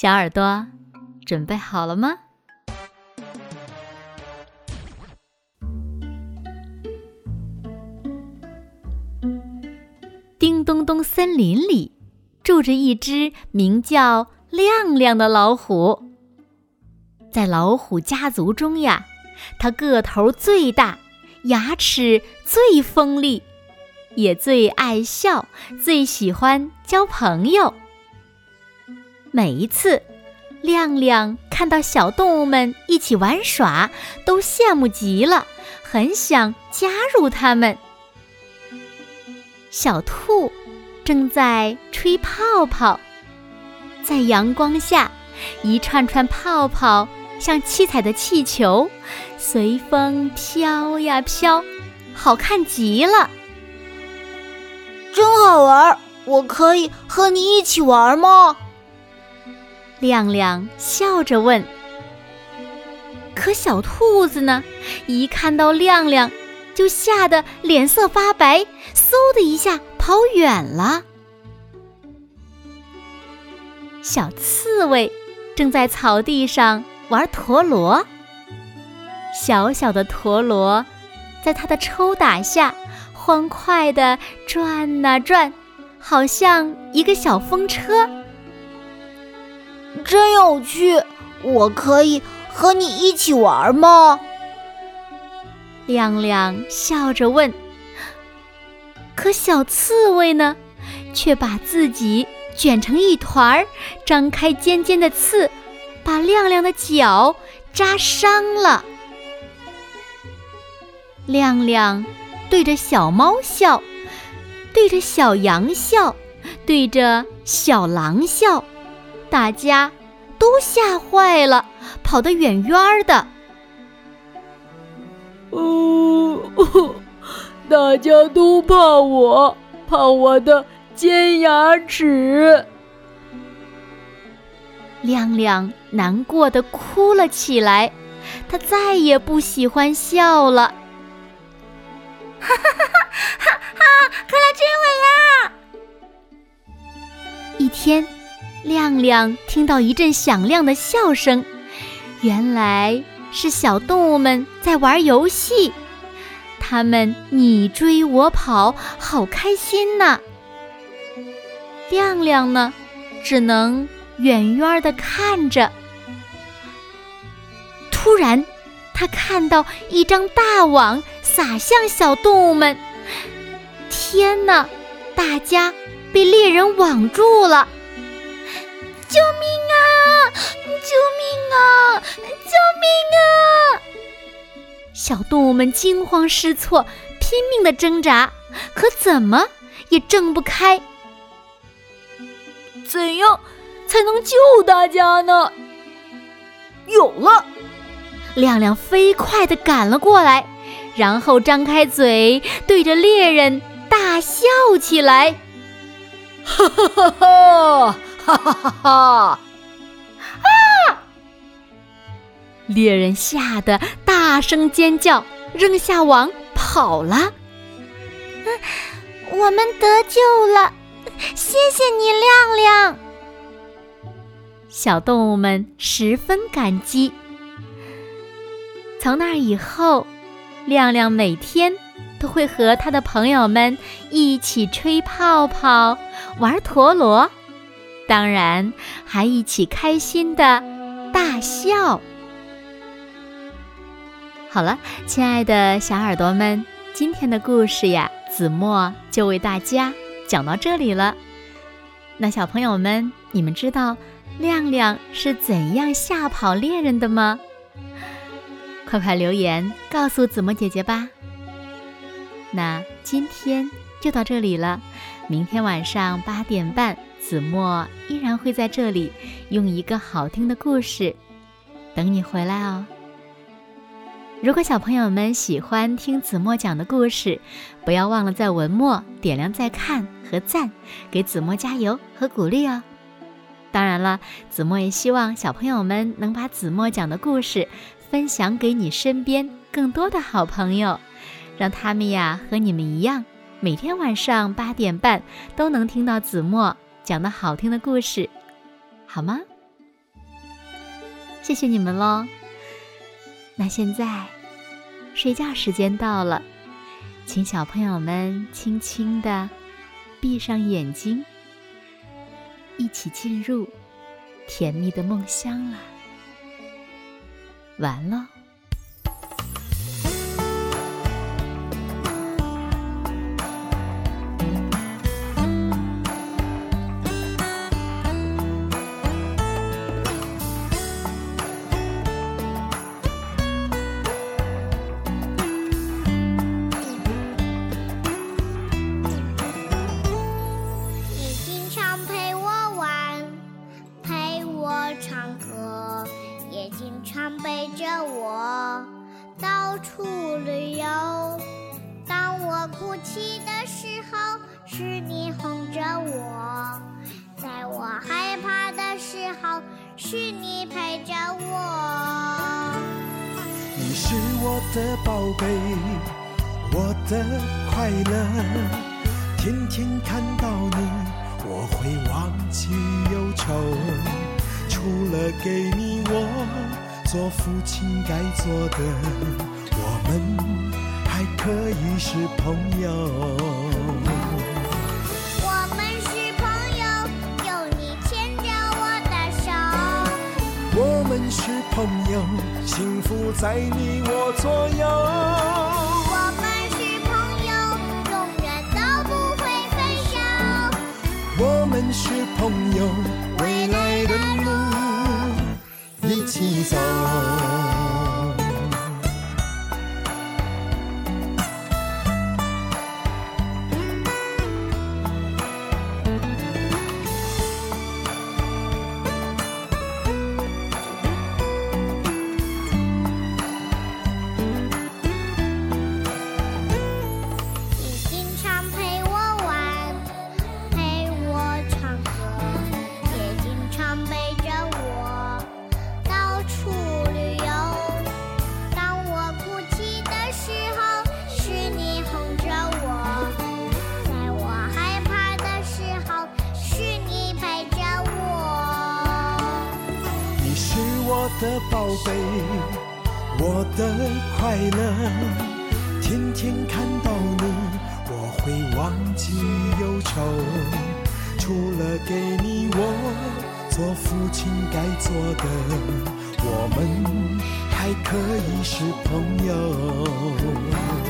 小耳朵。准备好了吗？叮咚咚，森林里住着一只名叫亮亮的老虎。在老虎家族中呀，它个头最大，牙齿最锋利，也最爱笑，最喜欢交朋友。每一次。亮亮看到小动物们一起玩耍，都羡慕极了，很想加入他们。小兔正在吹泡泡，在阳光下，一串串泡泡像七彩的气球，随风飘呀飘，好看极了。真好玩，我可以和你一起玩吗？亮亮笑着问：“可小兔子呢？一看到亮亮，就吓得脸色发白，嗖的一下跑远了。”小刺猬正在草地上玩陀螺，小小的陀螺在它的抽打下欢快地转啊转，好像一个小风车。真有趣，我可以和你一起玩吗？亮亮笑着问。可小刺猬呢，却把自己卷成一团儿，张开尖尖的刺，把亮亮的脚扎伤了。亮亮对着小猫笑，对着小羊笑，对着小狼笑。大家都吓坏了，跑得远远的。哦，大家都怕我，怕我的尖牙齿。亮亮难过的哭了起来，他再也不喜欢笑了。哈哈哈哈哈！快来追我呀！一天。亮亮听到一阵响亮的笑声，原来是小动物们在玩游戏。它们你追我跑，好开心呐！亮亮呢，只能远远的看着。突然，他看到一张大网撒向小动物们。天哪！大家被猎人网住了。小动物们惊慌失措，拼命的挣扎，可怎么也挣不开。怎样才能救大家呢？有了！亮亮飞快的赶了过来，然后张开嘴，对着猎人大笑起来。哈哈哈哈！哈哈哈哈！啊！猎人吓得大声尖叫，扔下网跑了。我们得救了，谢谢你，亮亮。小动物们十分感激。从那以后，亮亮每天都会和他的朋友们一起吹泡泡、玩陀螺。当然，还一起开心的大笑。好了，亲爱的小耳朵们，今天的故事呀，子墨就为大家讲到这里了。那小朋友们，你们知道亮亮是怎样吓跑猎人的吗？快快留言告诉子墨姐姐吧。那今天就到这里了，明天晚上八点半。子墨依然会在这里用一个好听的故事等你回来哦。如果小朋友们喜欢听子墨讲的故事，不要忘了在文末点亮再看和赞，给子墨加油和鼓励哦。当然了，子墨也希望小朋友们能把子墨讲的故事分享给你身边更多的好朋友，让他们呀和你们一样，每天晚上八点半都能听到子墨讲的好听的故事，好吗？谢谢你们喽。那现在，睡觉时间到了，请小朋友们轻轻地闭上眼睛，一起进入甜蜜的梦乡了。完了。是你陪着我，你是我的宝贝，我的快乐。天天看到你，我会忘记忧愁。除了给你我做父亲该做的，我们还可以是朋友。们是朋友，幸福在你我左右。我们是朋友，永远都不会分手。我们是朋友，未来的路一起走。我的宝贝，我的快乐，天天看到你，我会忘记忧愁。除了给你我做父亲该做的，我们还可以是朋友。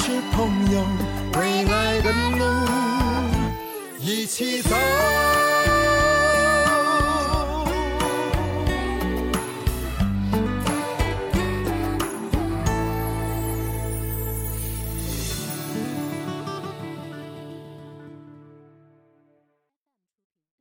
是朋友，未来的路一起走。